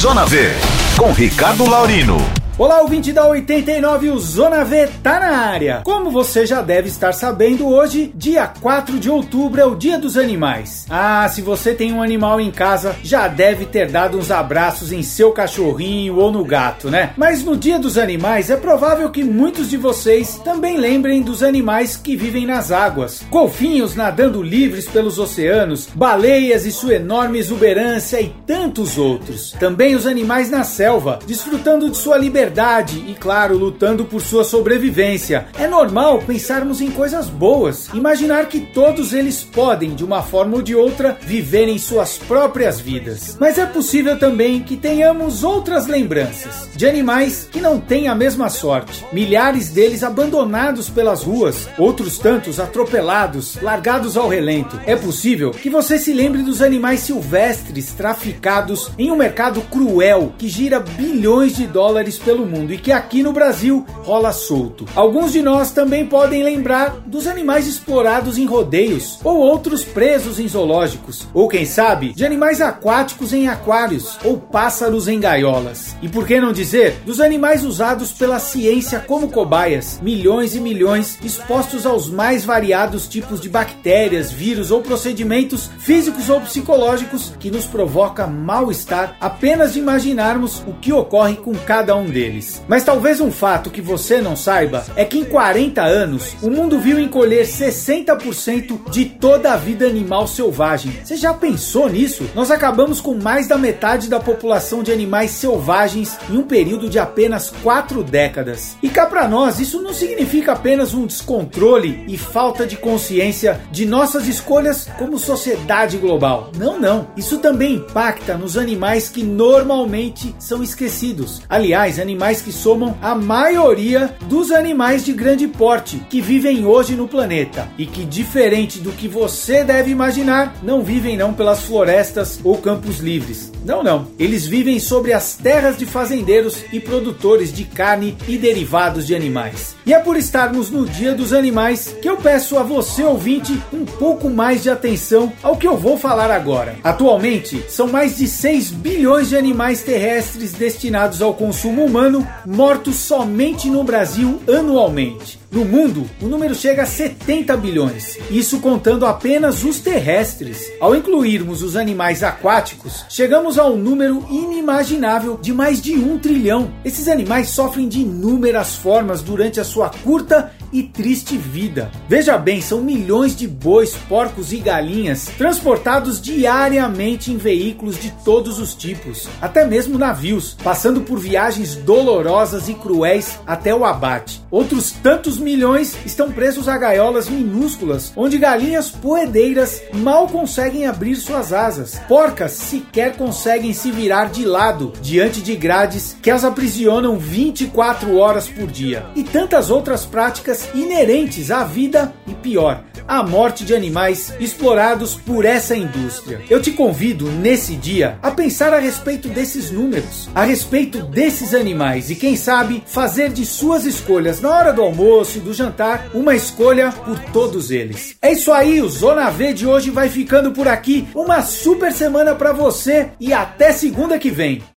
Zona V, com Ricardo Laurino. Olá, ouvinte da 89, o Zona V tá na área. Como você já deve estar sabendo, hoje, dia 4 de outubro, é o Dia dos Animais. Ah, se você tem um animal em casa, já deve ter dado uns abraços em seu cachorrinho ou no gato, né? Mas no Dia dos Animais, é provável que muitos de vocês também lembrem dos animais que vivem nas águas. Golfinhos nadando livres pelos oceanos, baleias e sua enorme exuberância e tantos outros. Também os animais na selva, desfrutando de sua liberdade liberdade e, claro, lutando por sua sobrevivência. É normal pensarmos em coisas boas, imaginar que todos eles podem, de uma forma ou de outra, viverem suas próprias vidas. Mas é possível também que tenhamos outras lembranças de animais que não têm a mesma sorte. Milhares deles abandonados pelas ruas, outros tantos atropelados, largados ao relento. É possível que você se lembre dos animais silvestres traficados em um mercado cruel que gira bilhões de dólares pelo pelo mundo e que aqui no Brasil rola solto. Alguns de nós também podem lembrar dos animais explorados em rodeios ou outros presos em zoológicos, ou quem sabe, de animais aquáticos em aquários ou pássaros em gaiolas. E por que não dizer dos animais usados pela ciência como cobaias, milhões e milhões expostos aos mais variados tipos de bactérias, vírus ou procedimentos físicos ou psicológicos que nos provoca mal-estar apenas de imaginarmos o que ocorre com cada um deles deles. Mas talvez um fato que você não saiba é que em 40 anos o mundo viu encolher 60% de toda a vida animal selvagem. Você já pensou nisso? Nós acabamos com mais da metade da população de animais selvagens em um período de apenas 4 décadas. E cá para nós, isso não significa apenas um descontrole e falta de consciência de nossas escolhas como sociedade global. Não, não. Isso também impacta nos animais que normalmente são esquecidos. Aliás, animais que somam a maioria dos animais de grande porte que vivem hoje no planeta e que, diferente do que você deve imaginar, não vivem não pelas florestas ou campos livres. Não, não. Eles vivem sobre as terras de fazendeiros e produtores de carne e derivados de animais. E é por estarmos no Dia dos Animais que eu peço a você, ouvinte, um pouco mais de atenção ao que eu vou falar agora. Atualmente, são mais de 6 bilhões de animais terrestres destinados ao consumo humano mortos somente no Brasil anualmente. No mundo, o número chega a 70 bilhões, isso contando apenas os terrestres. Ao incluirmos os animais aquáticos, chegamos a um número inimaginável de mais de um trilhão. Esses animais sofrem de inúmeras formas durante a sua curta e triste vida. Veja bem, são milhões de bois, porcos e galinhas transportados diariamente em veículos de todos os tipos, até mesmo navios, passando por viagens dolorosas e cruéis até o abate. Outros tantos milhões estão presos a gaiolas minúsculas, onde galinhas poedeiras mal conseguem abrir suas asas. Porcas sequer conseguem se virar de lado diante de grades que as aprisionam 24 horas por dia. E tantas outras práticas inerentes à vida e pior, à morte de animais explorados por essa indústria. Eu te convido nesse dia a pensar a respeito desses números, a respeito desses animais e quem sabe fazer de suas escolhas na hora do almoço e do jantar uma escolha por todos eles. É isso aí, o Zona V de hoje vai ficando por aqui. Uma super semana para você e até segunda que vem.